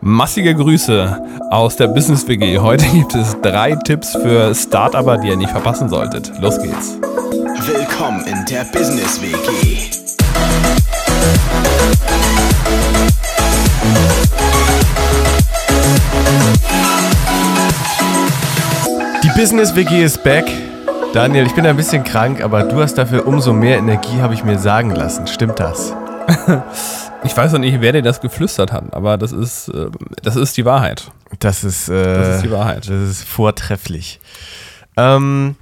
Massige Grüße aus der Business WG. Heute gibt es drei Tipps für Startupper, die ihr nicht verpassen solltet. Los geht's. Willkommen in der Business WG. Die Business WG ist back. Daniel, ich bin ein bisschen krank, aber du hast dafür umso mehr Energie, habe ich mir sagen lassen. Stimmt das? Ich weiß noch nicht, wer dir das geflüstert hat, aber das ist, äh, das ist die Wahrheit. Das ist, äh, Das ist die Wahrheit. Das ist vortrefflich. Ähm,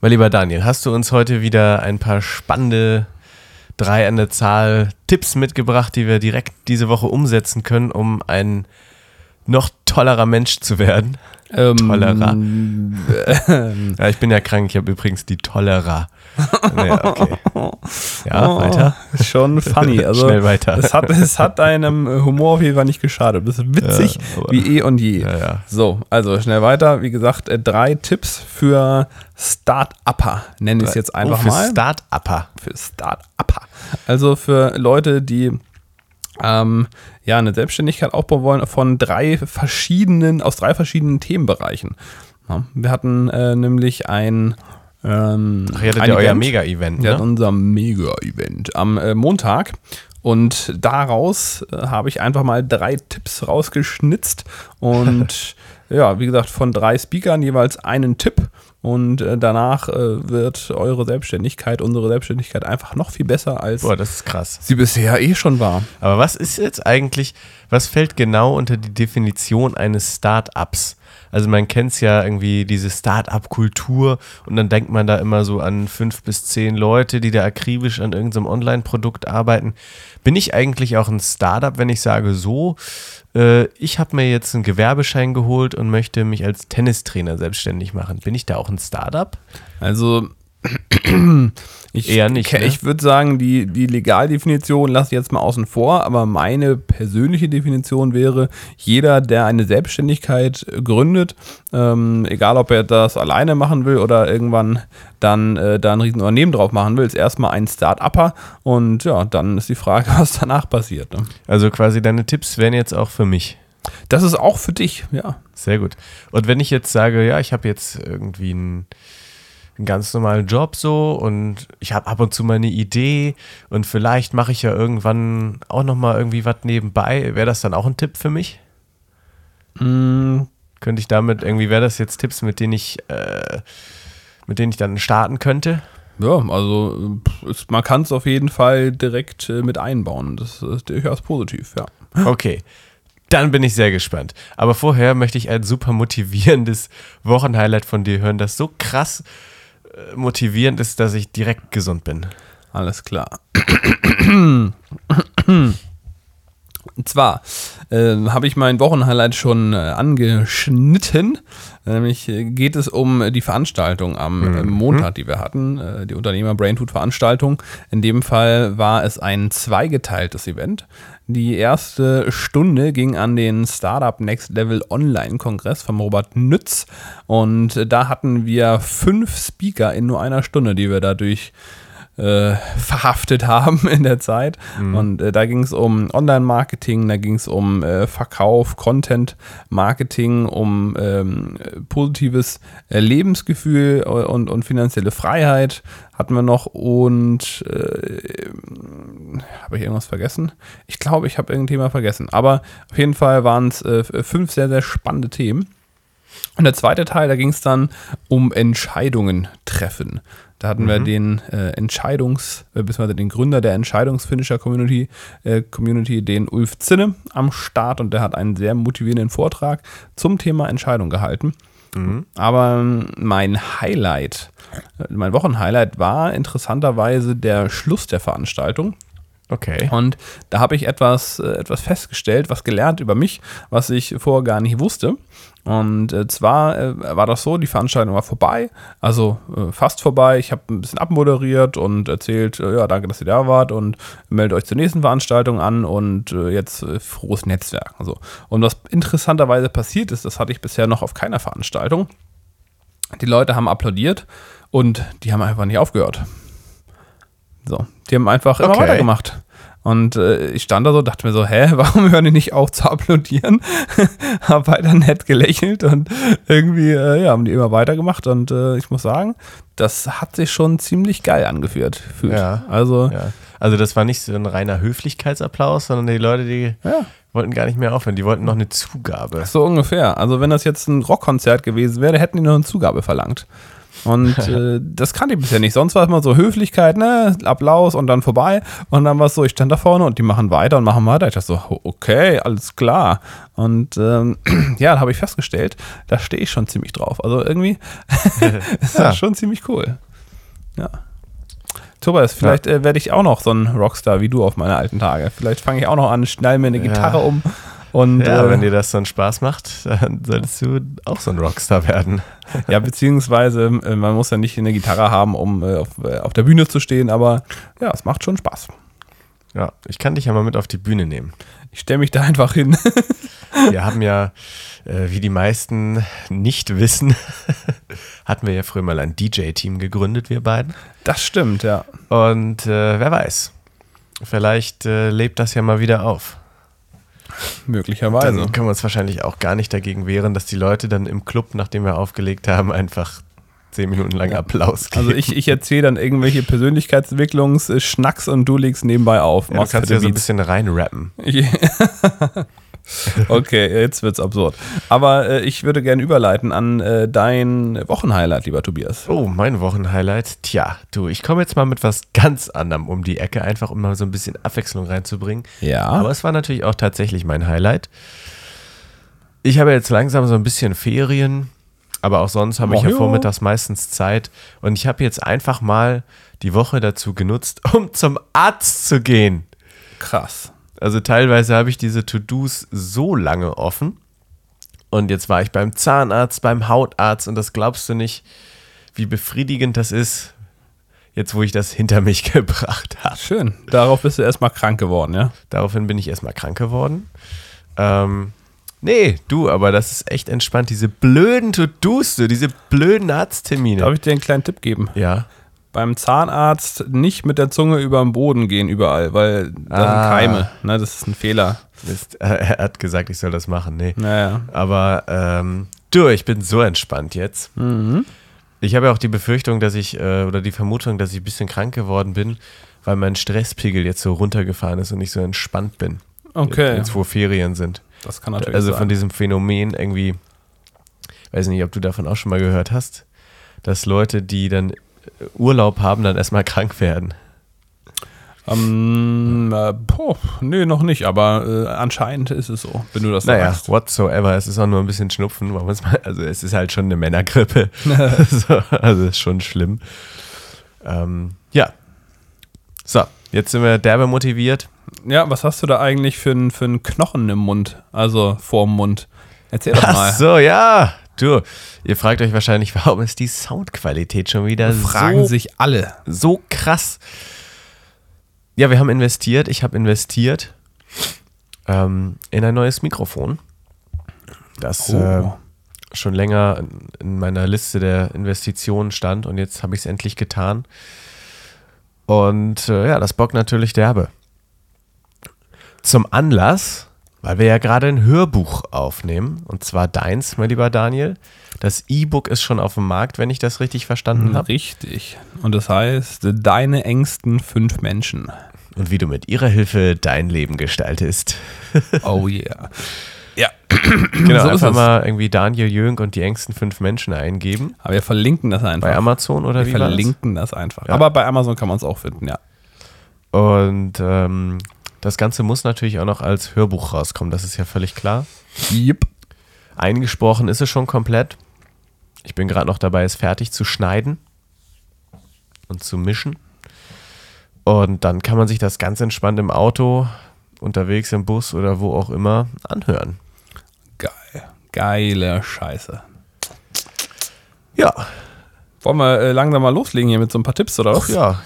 mein lieber Daniel, hast du uns heute wieder ein paar spannende drei an der Zahl Tipps mitgebracht, die wir direkt diese Woche umsetzen können, um ein noch tollerer Mensch zu werden? Ähm, Tollerer. Ja, ich bin ja krank, ich habe übrigens die Tollerer. Ja, okay. Ja, Oh, weiter. Schon funny. Also, Schnell weiter. Es hat, es hat deinem Humor auf jeden Fall nicht geschadet. Das ist witzig Ja, wie eh und je. Ja, ja. So, also schnell weiter. Wie gesagt, äh, drei Tipps für Start-Upper, nenne ich es jetzt einfach oh, für mal. Start-Upper. für Start-Upper. Also für Leute, die ähm, ja eine Selbstständigkeit aufbauen wollen von drei verschiedenen, aus drei verschiedenen Themenbereichen. Ja, wir hatten äh, nämlich ein ähm, Ach, ihr hattet ja euer Event. Mega-Event, Wir hatten ne? unser Mega-Event am äh, Montag. Und daraus äh, habe ich einfach mal drei Tipps rausgeschnitzt. Und ja, wie gesagt, von drei Speakern jeweils einen Tipp. Und äh, danach äh, wird eure Selbstständigkeit, unsere Selbstständigkeit einfach noch viel besser, als Boah, das ist krass. sie bisher eh schon war. Aber was ist jetzt eigentlich, was fällt genau unter die Definition eines Start-ups? Also man kennt es ja irgendwie, diese Start-up-Kultur und dann denkt man da immer so an fünf bis zehn Leute, die da akribisch an irgendeinem Online-Produkt arbeiten. Bin ich eigentlich auch ein Startup, wenn ich sage so, äh, ich habe mir jetzt einen Gewerbeschein geholt und möchte mich als Tennistrainer selbstständig machen. Bin ich da auch ein Startup? Also ich, Eher nicht, ne? Ich würde sagen, die, die Legaldefinition lasse ich jetzt mal außen vor, aber meine persönliche Definition wäre, jeder, der eine Selbstständigkeit gründet, ähm, egal ob er das alleine machen will oder irgendwann dann äh, da ein Riesenunternehmen drauf machen will, ist erstmal ein Start-Upper und ja, dann ist die Frage, was danach passiert. Ne? Also quasi deine Tipps wären jetzt auch für mich. Das ist auch für dich, ja. Sehr gut. Und wenn ich jetzt sage, ja, ich habe jetzt irgendwie einen, einen ganz normalen Job so und ich habe ab und zu mal eine Idee und vielleicht mache ich ja irgendwann auch noch mal irgendwie was nebenbei, wäre das dann auch ein Tipp für mich? Mm, Könnte ich damit irgendwie, wäre das jetzt Tipps, mit denen ich, äh, mit denen ich dann starten könnte? Ja, also es, man kann es auf jeden Fall direkt äh, mit einbauen. Das ist durchaus positiv, ja. Okay. Dann bin ich sehr gespannt. Aber vorher möchte ich ein super motivierendes Wochenhighlight von dir hören, das so krass motivierend ist, dass ich direkt gesund bin. Alles klar. Und zwar äh, habe ich mein Wochenhighlight schon äh, angeschnitten. Nämlich äh, geht es um die Veranstaltung am äh, Montag, die wir hatten, äh, die Unternehmer Brainfood Veranstaltung. In dem Fall war es ein zweigeteiltes Event. Die erste Stunde ging an den Startup Next Level Online Kongress vom Robert Nütz und da hatten wir fünf Speaker in nur einer Stunde, die wir dadurch äh, verhaftet haben in der Zeit. Und äh, da ging es um Online-Marketing, da ging es um äh, Verkauf, Content-Marketing, um ähm, positives äh, Lebensgefühl und, und finanzielle Freiheit hatten wir noch und äh, habe ich irgendwas vergessen? Ich glaube, ich habe irgendein Thema vergessen. Aber auf jeden Fall waren es äh, fünf sehr, sehr spannende Themen. Und der zweite Teil, da ging es dann um Entscheidungen treffen. Da hatten wir den äh, Entscheidungs-, äh, beziehungsweise den Gründer der Entscheidungsfinisher-Community, äh, Community, den Ulf Zinne, am Start und der hat einen sehr motivierenden Vortrag zum Thema Entscheidung gehalten. Aber ähm, mein Highlight, äh, mein Wochenhighlight war interessanterweise der Schluss der Veranstaltung. Okay. Und da habe ich etwas, äh, etwas festgestellt, was gelernt über mich, was ich vorher gar nicht wusste. Und äh, zwar äh, war das so, die Veranstaltung war vorbei, also äh, fast vorbei. Ich habe ein bisschen abmoderiert und erzählt, äh, ja, danke, dass ihr da wart und meldet euch zur nächsten Veranstaltung an und äh, jetzt frohes Netzwerk. Also. Und was interessanterweise passiert ist, das hatte ich bisher noch auf keiner Veranstaltung. Die Leute haben applaudiert und die haben einfach nicht aufgehört. So, die haben einfach immer Okay. weitergemacht. Und äh, ich stand da so, dachte mir so, hä, warum hören die nicht auf zu applaudieren? Hab weiter nett gelächelt und irgendwie, äh, ja, haben die immer weitergemacht. Und äh, ich muss sagen, das hat sich schon ziemlich geil angefühlt. Fühlt. Ja. Also, Ja. Also das war nicht so ein reiner Höflichkeitsapplaus, sondern die Leute, die ja. wollten gar nicht mehr aufhören. Die wollten noch eine Zugabe. So ungefähr. Also wenn das jetzt ein Rockkonzert gewesen wäre, hätten die noch eine Zugabe verlangt. Und äh, das kannte ich bisher nicht. Sonst war es mal so Höflichkeit, ne, Applaus und dann vorbei. Und dann war es so, ich stand da vorne und die machen weiter und machen weiter. Ich dachte so, okay, alles klar. Und ähm, ja, da habe ich festgestellt, da stehe ich schon ziemlich drauf. Also irgendwie ist Ja. das schon ziemlich cool. Ja. Tobias, vielleicht äh, werde ich auch noch so ein Rockstar wie du auf meine alten Tage. Vielleicht fange ich auch noch an, schnall mir eine Ja. Gitarre um. Und Ja, äh, wenn dir das so einen Spaß macht, dann solltest du auch so ein Rockstar werden. Ja, beziehungsweise äh, man muss ja nicht eine Gitarre haben, um äh, auf, äh, auf der Bühne zu stehen, aber ja, es macht schon Spaß. Ja, ich kann dich ja mal mit auf die Bühne nehmen. Ich stelle mich da einfach hin. Wir haben ja, äh, wie die meisten nicht wissen, hatten wir ja früher mal ein DJ-Team gegründet, wir beiden. Das stimmt, ja. Und äh, wer weiß, vielleicht äh, lebt das ja mal wieder auf. Möglicherweise. Dann können wir uns wahrscheinlich auch gar nicht dagegen wehren, dass die Leute dann im Club, nachdem wir aufgelegt haben, einfach zehn Minuten lang Applaus geben. Also ich, ich erzähle dann irgendwelche Persönlichkeitsentwicklungs-Schnacks und du legst nebenbei auf. ja, du kannst ja so ein bisschen reinrappen. Okay, jetzt wird's absurd. Aber äh, ich würde gerne überleiten an äh, dein Wochenhighlight, lieber Tobias. Oh, mein Wochenhighlight. Tja, du, ich komme jetzt mal mit was ganz anderem um die Ecke, einfach um mal so ein bisschen Abwechslung reinzubringen. Ja. Aber es war natürlich auch tatsächlich mein Highlight. Ich habe jetzt langsam so ein bisschen Ferien, aber auch sonst habe ich ja. vormittags meistens Zeit. Und ich habe jetzt einfach mal die Woche dazu genutzt, um zum Arzt zu gehen. Krass. Also teilweise habe ich diese To-Dos so lange offen. Und jetzt war ich beim Zahnarzt, beim Hautarzt und das glaubst du nicht, wie befriedigend das ist, jetzt wo ich das hinter mich gebracht habe. Schön. Darauf bist du erstmal krank geworden, ja? Daraufhin bin ich erstmal krank geworden. Ähm, nee, du, aber das ist echt entspannt. Diese blöden To-Dos, diese blöden Arzttermine. Darf ich dir einen kleinen Tipp geben? ja. beim Zahnarzt nicht mit der Zunge über den Boden gehen überall, weil da sind Ah. Keime. Ne, das ist ein Fehler. Mist. Er hat gesagt, ich soll das machen. Nee. Naja. Aber ähm, du, ich bin so entspannt jetzt. Ich habe ja auch die Befürchtung, dass ich, äh, oder die Vermutung, dass ich ein bisschen krank geworden bin, weil mein Stresspegel jetzt so runtergefahren ist und ich so entspannt bin. Okay. Jetzt, wo Ferien sind. Das kann natürlich Also sein. von diesem Phänomen irgendwie, weiß nicht, ob du davon auch schon mal gehört hast, dass Leute, die dann äh, Urlaub haben, dann erstmal krank werden. ähm, äh, boah, nee, noch nicht, aber äh, anscheinend ist es so, wenn du das Naja, sagst. whatsoever. Es ist auch nur ein bisschen Schnupfen. wir es mal- Also es ist halt schon eine Männergrippe. so, also ist schon schlimm. Ähm, ja. So, jetzt sind wir derbe motiviert. Ja, was hast du da eigentlich für einen für einen Knochen im Mund? Also vorm Mund. Erzähl doch mal. Ach so, ja. Du, ihr fragt euch wahrscheinlich, warum ist die Soundqualität schon wieder Fragen so, sich alle. so krass? Ja, wir haben investiert. Ich habe investiert ähm, in ein neues Mikrofon. Das Oh. äh, schon länger in- in meiner Liste der Investitionen stand und jetzt habe ich es endlich getan. Und äh, ja, das bockt natürlich derbe. Zum Anlass, weil wir ja gerade ein Hörbuch aufnehmen, und zwar deins, mein lieber Daniel. Das E-Book ist schon auf dem Markt, wenn ich das richtig verstanden habe. Richtig. Und das heißt, deine engsten fünf Menschen. Und wie du mit ihrer Hilfe dein Leben gestaltest. Oh yeah. Ja. Genau, So einfach mal irgendwie Daniel Jönk und die engsten fünf Menschen eingeben. Aber wir verlinken das einfach. Bei Amazon oder wir wie das? verlinken das einfach. Ja. Aber bei Amazon kann man es auch finden, ja. Und ähm, das Ganze muss natürlich auch noch als Hörbuch rauskommen, das ist ja völlig klar. Yep. Eingesprochen ist es schon komplett. Ich bin gerade noch dabei, es fertig zu schneiden und zu mischen. Und dann kann man sich das ganz entspannt im Auto, unterwegs im Bus oder wo auch immer anhören. Geil. Geile Scheiße. Ja, Wollen wir äh, langsam mal loslegen hier mit so ein paar Tipps oder was? ach ja,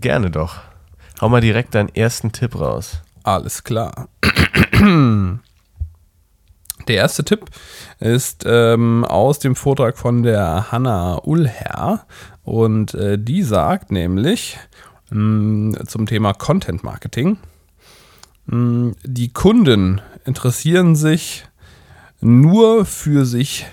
gerne doch. Hau mal direkt deinen ersten Tipp raus. Alles klar. Der erste Tipp ist ähm, aus dem Vortrag von der Hanna Ullherr und äh, die sagt nämlich mh, zum Thema Content Marketing, mh, die Kunden interessieren sich nur für sich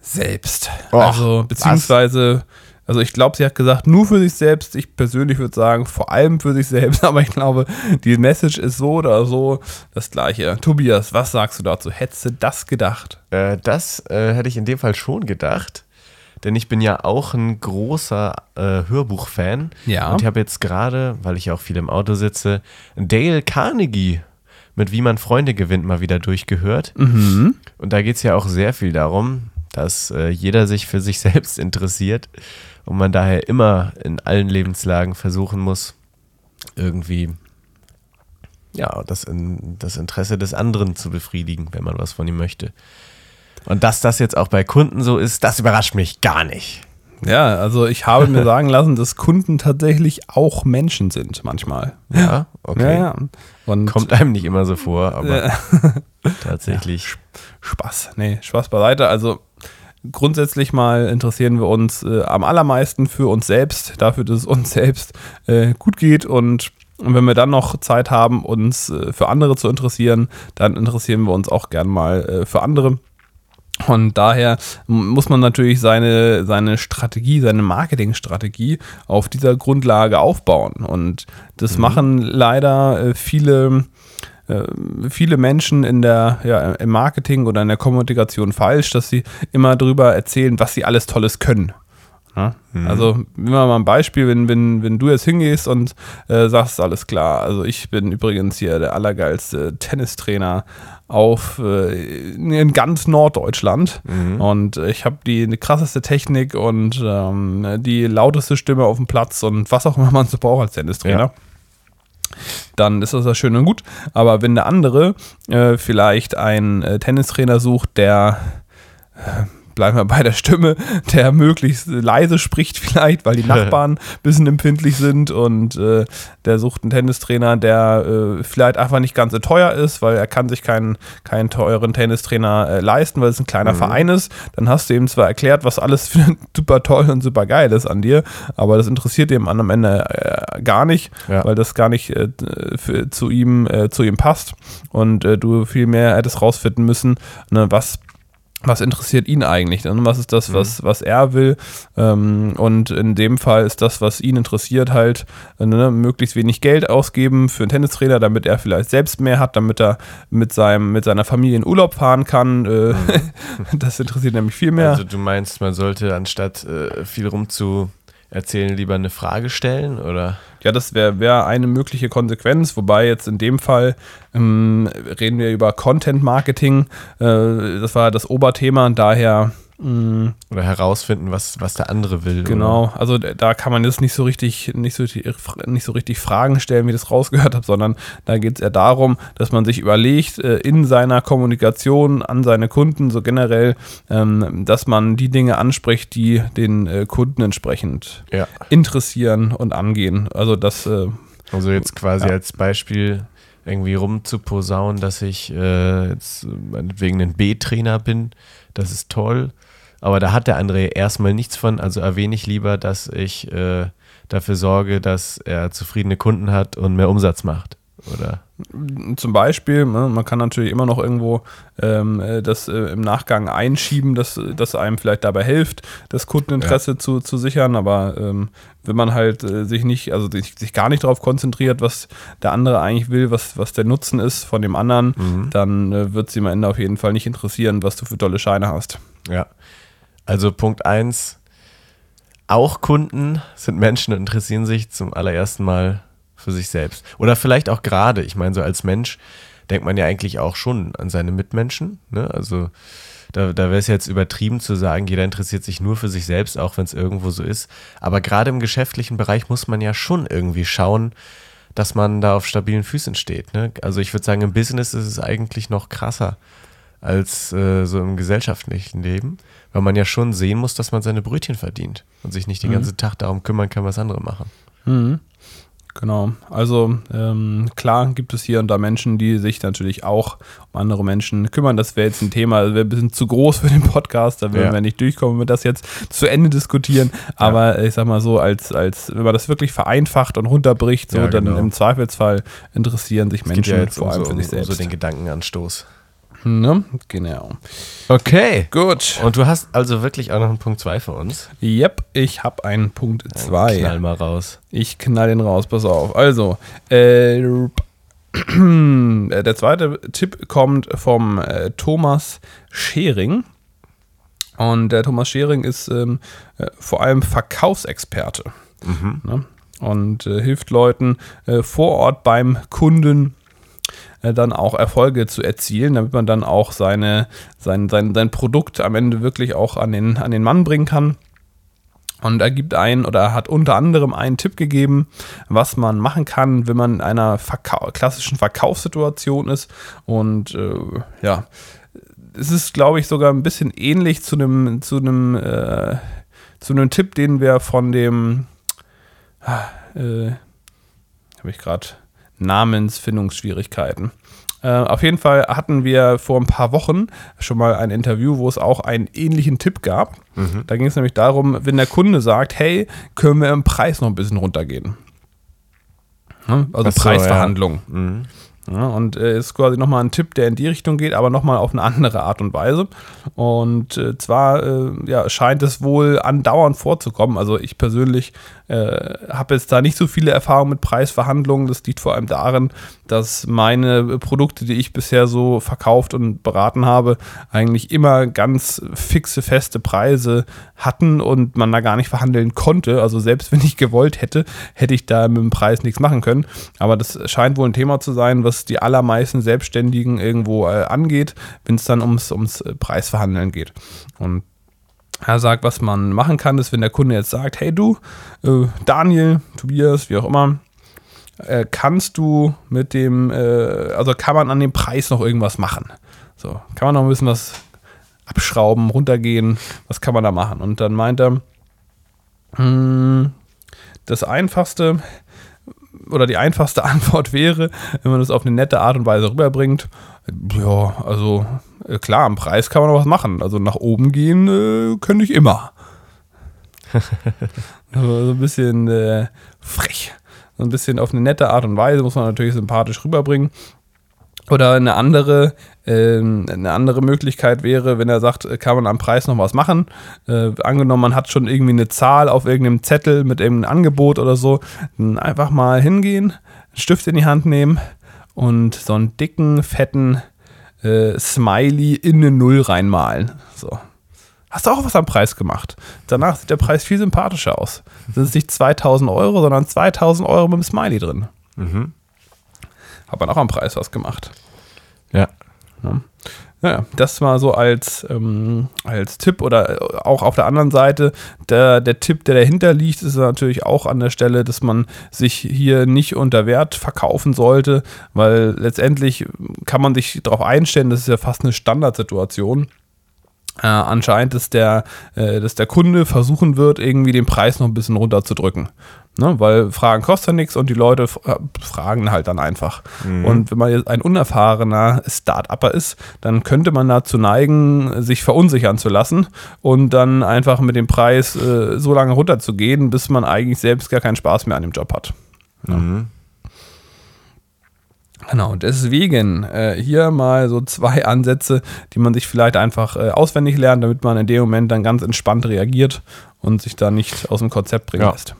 selbst. Och, also beziehungsweise, also ich glaube, sie hat gesagt, nur für sich selbst. Ich persönlich würde sagen, vor allem für sich selbst, aber ich glaube, die Message ist so oder so das gleiche. Tobias, was sagst du dazu? Hättest du das gedacht? Äh, das äh, hätte ich in dem Fall schon gedacht. Denn ich bin ja auch ein großer äh, Hörbuch-Fan. Ja. Und ich habe jetzt gerade, weil ich ja auch viel im Auto sitze, Dale Carnegie mit Wie man Freunde gewinnt mal wieder durchgehört. Mhm. Und da geht es ja auch sehr viel darum, dass äh, jeder sich für sich selbst interessiert und man daher immer in allen Lebenslagen versuchen muss, irgendwie ja, das, in, das Interesse des anderen zu befriedigen, wenn man was von ihm möchte. Und dass das jetzt auch bei Kunden so ist, das überrascht mich gar nicht. Ja, also ich habe mir sagen lassen, dass Kunden tatsächlich auch Menschen sind manchmal. Ja, okay. Ja, ja. Und Kommt einem nicht immer so vor, aber tatsächlich. Spaß. Nee, Spaß beiseite. Also grundsätzlich mal interessieren wir uns äh, am allermeisten für uns selbst, dafür, dass es uns selbst äh, gut geht und und wenn wir dann noch Zeit haben, uns äh, für andere zu interessieren, dann interessieren wir uns auch gern mal äh, für andere. Und daher muss man natürlich seine, seine Strategie, seine Marketingstrategie auf dieser Grundlage aufbauen. Und das machen leider äh, viele, äh, viele Menschen in der, ja, im Marketing oder in der Kommunikation falsch, dass sie immer darüber erzählen, was sie alles Tolles können. Ja? Also, nehmen wir mal ein Beispiel, wenn, wenn, wenn du jetzt hingehst und äh, sagst, alles klar, also ich bin übrigens hier der allergeilste Tennistrainer auf äh, in ganz Norddeutschland und äh, ich habe die, die krasseste Technik und ähm, die lauteste Stimme auf dem Platz und was auch immer man so braucht als Tennistrainer Ja. dann ist das ja schön und gut. Aber wenn der andere äh, vielleicht einen äh, Tennistrainer sucht, der, äh, bleiben wir bei der Stimme, der möglichst leise spricht vielleicht, weil die Nachbarn ein bisschen empfindlich sind und äh, der sucht einen Tennistrainer, der äh, vielleicht einfach nicht ganz so teuer ist, weil er kann sich keinen, keinen teuren Tennistrainer äh, leisten, weil es ein kleiner Verein ist. Dann hast du ihm zwar erklärt, was alles für super toll und super geil ist an dir, aber das interessiert dem am Ende äh, gar nicht, Ja. weil das gar nicht äh, für, zu, ihm, äh, zu ihm passt und äh, du viel mehr hättest rausfinden müssen, ne, was was interessiert ihn eigentlich? Ne? Was ist das, was, was er will? Ähm, und in dem Fall ist das, was ihn interessiert, halt äh, ne, möglichst wenig Geld ausgeben für einen Tennistrainer, damit er vielleicht selbst mehr hat, damit er mit, seinem, mit seiner Familie in Urlaub fahren kann. Äh, das interessiert nämlich viel mehr. Also du meinst, man sollte anstatt äh, viel rum zu erzählen, lieber eine Frage stellen, oder? Ja, das wäre wär eine mögliche Konsequenz, wobei jetzt in dem Fall ähm, reden wir über Content Marketing. Äh, das war das Oberthema, daher mh, Oder herausfinden, was, was der andere will. Genau, also d- da kann man jetzt nicht so richtig, nicht so, nicht so richtig Fragen stellen, wie ich das rausgehört habe, sondern da geht es eher darum, dass man sich überlegt, äh, in seiner Kommunikation an seine Kunden, so generell, ähm, dass man die Dinge anspricht, die den äh, Kunden entsprechend Oder? Ja. interessieren und angehen. Also das, äh, Also jetzt quasi Ja. als Beispiel irgendwie rumzuposaunen, dass ich äh, jetzt meinetwegen ein B-Trainer bin, das ist toll. Aber da hat der andere erstmal nichts von, also erwähne ich lieber, dass ich äh, dafür sorge, dass er zufriedene Kunden hat und mehr Umsatz macht. Oder? zum Beispiel, ne, man kann natürlich immer noch irgendwo ähm, äh, das äh, im Nachgang einschieben, dass, dass einem vielleicht dabei hilft, das Kundeninteresse zu, zu sichern, aber ähm, wenn man halt äh, sich nicht, also sich, sich gar nicht darauf konzentriert, was der andere eigentlich will, was, was der Nutzen ist von dem anderen, dann äh, wird sie am Ende auf jeden Fall nicht interessieren, was du für tolle Scheine hast. Ja. Also Punkt 1, auch Kunden sind Menschen und interessieren sich zum allerersten Mal für sich selbst. Oder vielleicht auch gerade, ich meine, so als Mensch denkt man ja eigentlich auch schon an seine Mitmenschen. Ne? Also da, da wäre es jetzt übertrieben zu sagen, jeder interessiert sich nur für sich selbst, auch wenn es irgendwo so ist. Aber gerade im geschäftlichen Bereich muss man ja schon irgendwie schauen, dass man da auf stabilen Füßen steht. Ne? Also ich würde sagen, im Business ist es eigentlich noch krasser als äh, so im gesellschaftlichen Leben, weil man ja schon sehen muss, dass man seine Brötchen verdient und sich nicht den ganzen Tag darum kümmern kann, was andere machen. Genau. Also ähm, klar gibt es hier und da Menschen, die sich natürlich auch um andere Menschen kümmern. Das wäre jetzt ein Thema, das wäre ein bisschen zu groß für den Podcast, da würden Ja. wir nicht durchkommen, wenn wir das jetzt zu Ende diskutieren. Aber ich sag mal so, als, als wenn man das wirklich vereinfacht und runterbricht, so Ja, dann genau. im Zweifelsfall interessieren sich Es Menschen ja vor allem um für sich um selbst. so den Gedankenanstoß. Ne? Genau. Okay. Gut. Und du hast also wirklich auch noch einen Punkt 2 für uns? Yep, ich habe einen Punkt 2. Knall mal raus. Ich knall den raus, pass auf. Also, äh, der zweite Tipp kommt vom äh, Thomas Schering. Und der Thomas Schering ist ähm, äh, vor allem Verkaufsexperte. Ne? Und äh, hilft Leuten äh, vor Ort beim Kunden äh, dann auch Erfolge zu erzielen, damit man dann auch seine, sein, sein, sein Produkt am Ende wirklich auch an den, an den Mann bringen kann. Und er gibt einen oder hat unter anderem einen Tipp gegeben, was man machen kann, wenn man in einer Verkau klassischen Verkaufssituation ist. Und äh, ja, es ist, glaube ich, sogar ein bisschen ähnlich zu einem, zu einem, äh, zu einem Tipp, den wir von dem, ah, äh, habe ich gerade Namensfindungsschwierigkeiten. Äh, auf jeden Fall hatten wir vor ein paar Wochen schon mal ein Interview, wo es auch einen ähnlichen Tipp gab. Da ging es nämlich darum, wenn der Kunde sagt, hey, können wir im Preis noch ein bisschen runtergehen? Ne? Also so, Preisverhandlungen. ja. Mhm. Ja, und äh, ist quasi nochmal ein Tipp, der in die Richtung geht, aber nochmal auf eine andere Art und Weise. Und äh, zwar äh, ja, scheint es wohl andauernd vorzukommen. Also ich persönlich äh, habe jetzt da nicht so viele Erfahrungen mit Preisverhandlungen. Das liegt vor allem darin, dass meine Produkte, die ich bisher so verkauft und beraten habe, eigentlich immer ganz fixe, feste Preise hatten und man da gar nicht verhandeln konnte. Also selbst wenn ich gewollt hätte, hätte ich da mit dem Preis nichts machen können. Aber das scheint wohl ein Thema zu sein, was die allermeisten Selbstständigen irgendwo äh, angeht, wenn es dann ums, ums äh, Preisverhandeln geht. Und er sagt, was man machen kann, ist, wenn der Kunde jetzt sagt, hey du, äh, Daniel, Tobias, wie auch immer, äh, kannst du mit dem, äh, also kann man an dem Preis noch irgendwas machen? So, kann man noch ein bisschen was abschrauben, runtergehen, was kann man da machen? Und dann meint er, hm, das einfachste oder die einfachste Antwort wäre, wenn man das auf eine nette Art und Weise rüberbringt, ja, also äh, klar, am Preis kann man noch was machen. Also nach oben gehen äh, könnte ich immer. also so ein bisschen äh, frech. So ein bisschen auf eine nette Art und Weise muss man natürlich sympathisch rüberbringen. Oder eine andere, ähm, eine andere Möglichkeit wäre, wenn er sagt, äh, kann man am Preis noch was machen. Äh, angenommen, man hat schon irgendwie eine Zahl auf irgendeinem Zettel mit irgendeinem Angebot oder so, dann einfach mal hingehen, einen Stift in die Hand nehmen und so einen dicken, fetten äh, Smiley in eine Null reinmalen. So. Hast du auch was am Preis gemacht? Danach sieht der Preis viel sympathischer aus. Das ist nicht 2000 Euro, sondern 2000 Euro mit einem Smiley drin. Hat man auch am Preis was gemacht. Ja. Ja, das mal so als, ähm, als Tipp oder auch auf der anderen Seite, der, der Tipp, der dahinter liegt, ist natürlich auch an der Stelle, dass man sich hier nicht unter Wert verkaufen sollte, weil letztendlich kann man sich darauf einstellen, das ist ja fast eine Standardsituation. Äh, anscheinend, dass der, äh, dass der Kunde versuchen wird, irgendwie den Preis noch ein bisschen runterzudrücken. Ne? Weil Fragen kosten ja nichts und die Leute äh, fragen halt dann einfach. Und wenn man jetzt ein unerfahrener Start-Upper ist, dann könnte man dazu neigen, sich verunsichern zu lassen und dann einfach mit dem Preis äh, so lange runterzugehen, bis man eigentlich selbst gar keinen Spaß mehr an dem Job hat. Genau, deswegen äh, hier mal so zwei Ansätze, die man sich vielleicht einfach äh, auswendig lernt, damit man in dem Moment dann ganz entspannt reagiert und sich da nicht aus dem Konzept bringen Ja. lässt.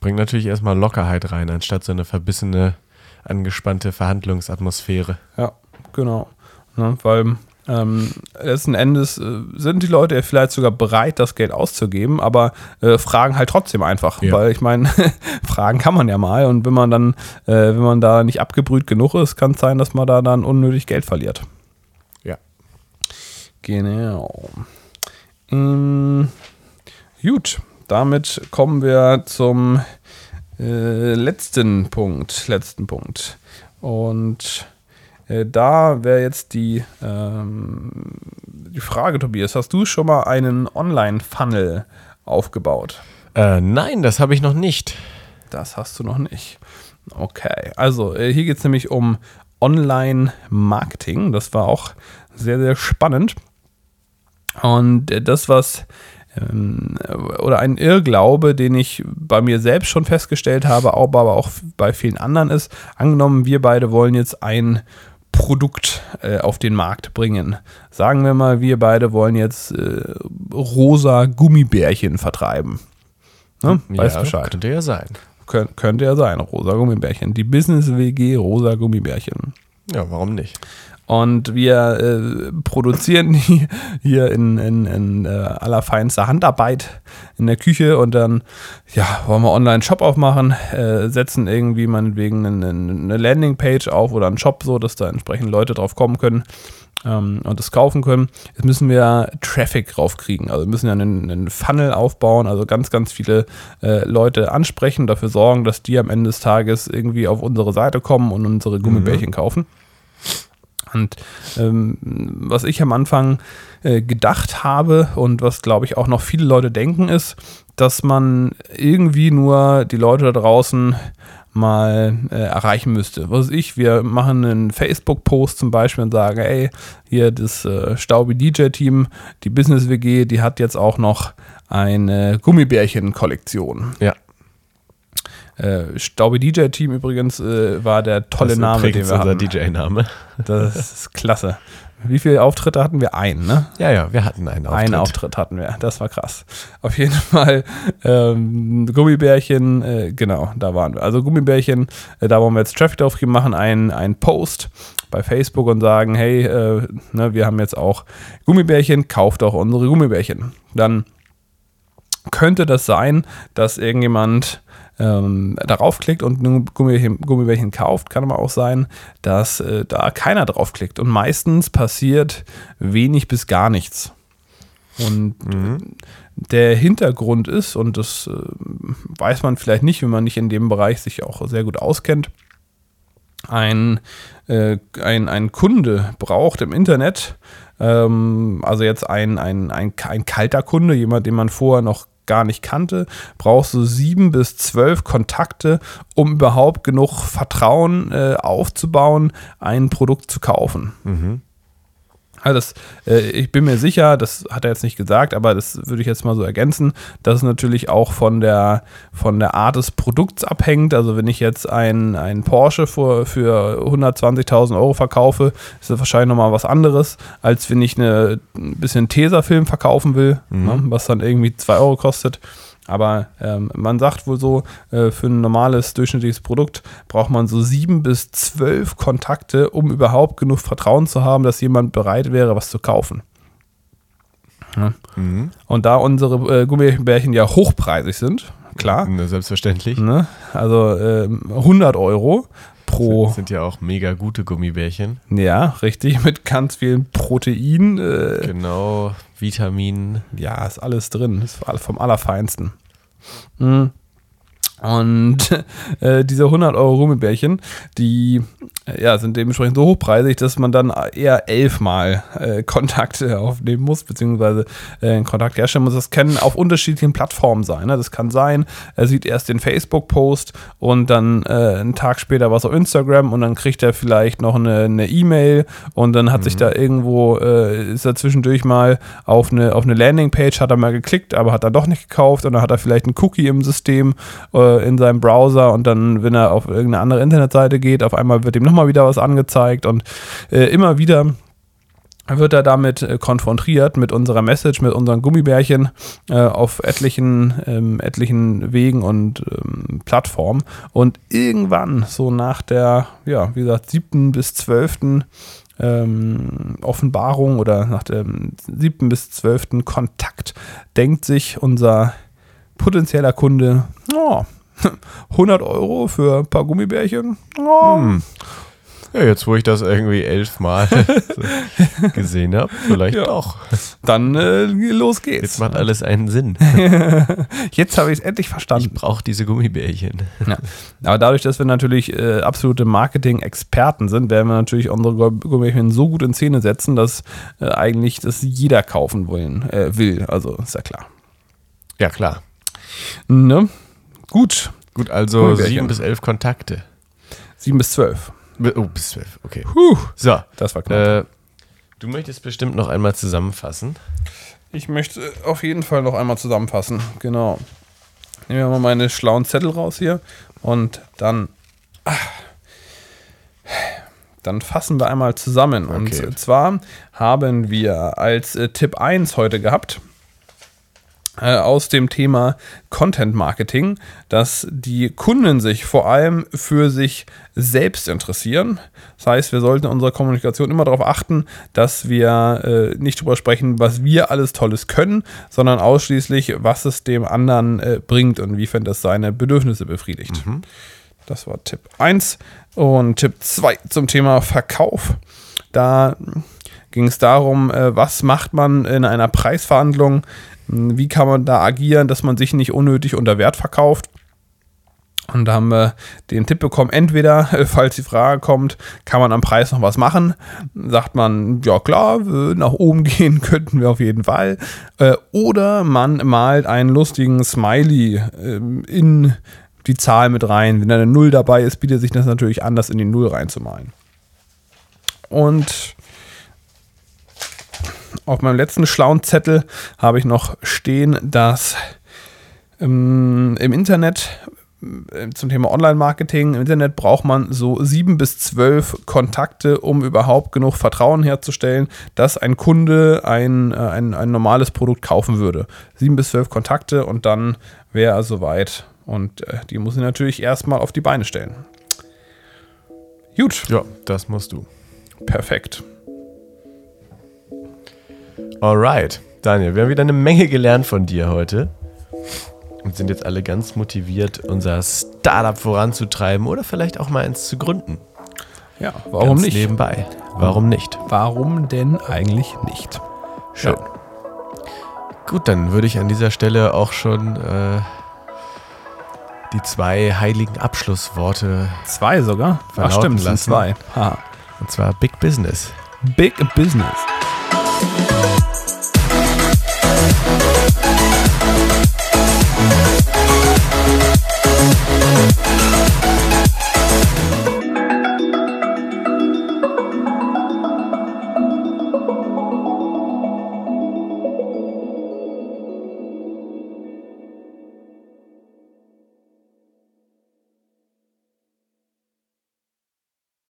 Bringt natürlich erstmal Lockerheit rein, anstatt so eine verbissene, angespannte Verhandlungsatmosphäre. Ja, genau. Ne, weil ähm, letzten Endes äh, sind die Leute ja vielleicht sogar bereit, das Geld auszugeben, aber äh, fragen halt trotzdem einfach. Ja. Weil ich meine, fragen kann man ja mal und wenn man dann, äh, wenn man da nicht abgebrüht genug ist, kann es sein, dass man da dann unnötig Geld verliert. Ja. Genau. Ähm, gut, damit kommen wir zum äh, letzten Punkt. Letzten Punkt. Und äh, da wäre jetzt die, ähm, die Frage, Tobias, hast du schon mal einen Online-Funnel aufgebaut? Äh, nein, das habe ich noch nicht. Das hast du noch nicht. Okay, also äh, hier geht es nämlich um Online-Marketing. Das war auch sehr, sehr spannend. Und äh, das, was oder ein Irrglaube, den ich bei mir selbst schon festgestellt habe, aber auch bei vielen anderen ist, angenommen, wir beide wollen jetzt ein Produkt äh, auf den Markt bringen. Sagen wir mal, wir beide wollen jetzt äh, rosa Gummibärchen vertreiben. Ne? Weiß ja, Bescheid. Könnte ja sein. Kön könnte ja sein, rosa Gummibärchen. Die Business WG rosa Gummibärchen. Ja, warum nicht? Und wir äh, produzieren die hier in, in, in äh, allerfeinster Handarbeit in der Küche und dann ja, wollen wir online einen Shop aufmachen, äh, setzen irgendwie meinetwegen eine, eine Landingpage auf oder einen Shop so, dass da entsprechend Leute drauf kommen können ähm, und das kaufen können. Jetzt müssen wir Traffic raufkriegen. Also müssen ja einen, einen Funnel aufbauen, also ganz, ganz viele äh, Leute ansprechen, dafür sorgen, dass die am Ende des Tages irgendwie auf unsere Seite kommen und unsere Gummibärchen mhm. kaufen. Und ähm, was ich am Anfang äh, gedacht habe und was, glaube ich, auch noch viele Leute denken, ist, dass man irgendwie nur die Leute da draußen mal äh, erreichen müsste. Was ich, wir machen einen Facebook-Post zum Beispiel und sagen, ey, hier das äh, Staubi DJ-Team, die Business WG, die hat jetzt auch noch eine Gummibärchen-Kollektion. Ja. Äh, Staube DJ Team übrigens äh, war der tolle das Name, den wir hatten. DJ-Name. Das ist klasse. Wie viele Auftritte hatten wir? Einen, ne? Ja, ja, wir hatten einen Auftritt. Einen Auftritt hatten wir. Das war krass. Auf jeden Fall ähm, Gummibärchen, äh, genau, da waren wir. Also Gummibärchen, äh, da wollen wir jetzt Traffic drauf machen, einen, einen Post bei Facebook und sagen, hey, äh, ne, wir haben jetzt auch Gummibärchen, kauft auch unsere Gummibärchen. Dann könnte das sein, dass irgendjemand ähm, darauf klickt und ein Gummibärchen, Gummibärchen kauft, kann aber auch sein, dass äh, da keiner draufklickt. Und meistens passiert wenig bis gar nichts. Und mhm. der Hintergrund ist, und das äh, weiß man vielleicht nicht, wenn man nicht in dem Bereich sich auch sehr gut auskennt, ein, äh, ein, ein Kunde braucht im Internet, ähm, also jetzt ein, ein, ein, ein kalter Kunde, jemand, den man vorher noch gar nicht kannte, brauchst du sieben bis zwölf Kontakte, um überhaupt genug Vertrauen äh, aufzubauen, ein Produkt zu kaufen. Mhm. Also das, äh, ich bin mir sicher, das hat er jetzt nicht gesagt, aber das würde ich jetzt mal so ergänzen, dass es natürlich auch von der, von der Art des Produkts abhängt. Also wenn ich jetzt ein, Porsche für, für 120.000 Euro verkaufe, ist das wahrscheinlich nochmal was anderes, als wenn ich eine, ein bisschen Tesafilm verkaufen will, mhm. ne, was dann irgendwie 2 Euro kostet. Aber ähm, man sagt wohl so, äh, für ein normales durchschnittliches Produkt braucht man so sieben bis zwölf Kontakte, um überhaupt genug Vertrauen zu haben, dass jemand bereit wäre, was zu kaufen. Ja. Mhm. Und da unsere äh, Gummibärchen ja hochpreisig sind, klar. Selbstverständlich. Ne? Also äh, 100 Euro pro. Das sind ja auch mega gute Gummibärchen. Ja, richtig, mit ganz vielen Protein. Äh, genau, Vitaminen. Ja, ist alles drin, ist vom Allerfeinsten. Mhm. Und äh, diese 100 Euro Gummibärchen, die ja, sind dementsprechend so hochpreisig, dass man dann eher elfmal äh, Kontakte aufnehmen muss, beziehungsweise äh, Kontakt herstellen muss. Das kann auf unterschiedlichen Plattformen sein. Ne? Das kann sein, er sieht erst den Facebook-Post und dann äh, einen Tag später was auf Instagram und dann kriegt er vielleicht noch eine E-Mail e und dann hat mhm. sich da irgendwo, äh, ist er zwischendurch mal auf eine, auf eine Landingpage, hat er mal geklickt, aber hat er doch nicht gekauft und dann hat er vielleicht einen Cookie im System äh, in seinem Browser und dann, wenn er auf irgendeine andere Internetseite geht, auf einmal wird ihm nochmal wieder was angezeigt und äh, immer wieder wird er damit äh, konfrontiert mit unserer Message, mit unseren Gummibärchen äh, auf etlichen, ähm, etlichen Wegen und ähm, Plattformen. Und irgendwann, so nach der, ja, wie gesagt, siebten bis zwölften ähm, Offenbarung oder nach dem siebten bis zwölften Kontakt denkt sich unser potenzieller Kunde, oh, 100 Euro für ein paar Gummibärchen. Oh. Hm. Ja, jetzt wo ich das irgendwie elfmal gesehen habe, vielleicht ja. doch. Dann äh, los geht's. Jetzt macht alles einen Sinn. jetzt habe ich es endlich verstanden. Ich brauche diese Gummibärchen. Ja. Aber dadurch, dass wir natürlich äh, absolute Marketing-Experten sind, werden wir natürlich unsere Gummibärchen so gut in Szene setzen, dass äh, eigentlich das jeder kaufen wollen, äh, will. Also ist ja klar. Ja, klar. Ne? Gut. Gut, also sieben bis elf Kontakte. 7 bis 12. Oh, bis zwölf, okay. Puh, So, das war knapp. äh, du möchtest bestimmt noch einmal zusammenfassen. Ich möchte auf jeden Fall noch einmal zusammenfassen. Genau. Nehmen wir mal meine schlauen Zettel raus hier und dann. ah, Dann fassen wir einmal zusammen. Okay. Und zwar haben wir als äh, Tipp 1 heute gehabt, aus dem Thema Content Marketing, dass die Kunden sich vor allem für sich selbst interessieren. Das heißt, wir sollten in unserer Kommunikation immer darauf achten, dass wir äh, nicht darüber sprechen, was wir alles Tolles können, sondern ausschließlich, was es dem anderen äh, bringt und inwiefern das seine Bedürfnisse befriedigt. Das war Tipp 1. Und Tipp 2 zum Thema Verkauf. Da ging es darum, äh, was macht man in einer Preisverhandlung, wie kann man da agieren, dass man sich nicht unnötig unter Wert verkauft. Und da haben wir den Tipp bekommen, entweder, äh, falls die Frage kommt, kann man am Preis noch was machen? Sagt man, ja klar, nach oben gehen könnten wir auf jeden Fall. Äh, Oder man malt einen lustigen Smiley ähm, in die Zahl mit rein. Wenn da eine Null dabei ist, bietet sich das natürlich an, das in die Null reinzumalen. Und auf meinem letzten schlauen Zettel habe ich noch stehen, dass ähm, im Internet äh, zum Thema Online-Marketing, im Internet braucht man so sieben bis zwölf Kontakte, um überhaupt genug Vertrauen herzustellen, dass ein Kunde ein, äh, ein, ein normales Produkt kaufen würde. Sieben bis zwölf Kontakte und dann wäre er soweit. Und äh, die muss ich natürlich erstmal auf die Beine stellen. Gut, Ja, das musst du. perfekt. Alright, Daniel, wir haben wieder eine Menge gelernt von dir heute und sind jetzt alle ganz motiviert, unser Startup voranzutreiben oder vielleicht auch mal eins zu gründen. Ja, warum ganz nicht? Nebenbei. Warum nicht? Warum denn eigentlich nicht? Schön. Ja. Gut, dann würde ich an dieser Stelle auch schon äh, die zwei heiligen Abschlussworte, Zwei sogar? Ach stimmt, es sind lassen. zwei. Ha. und zwar Big Business. Big Business. Thank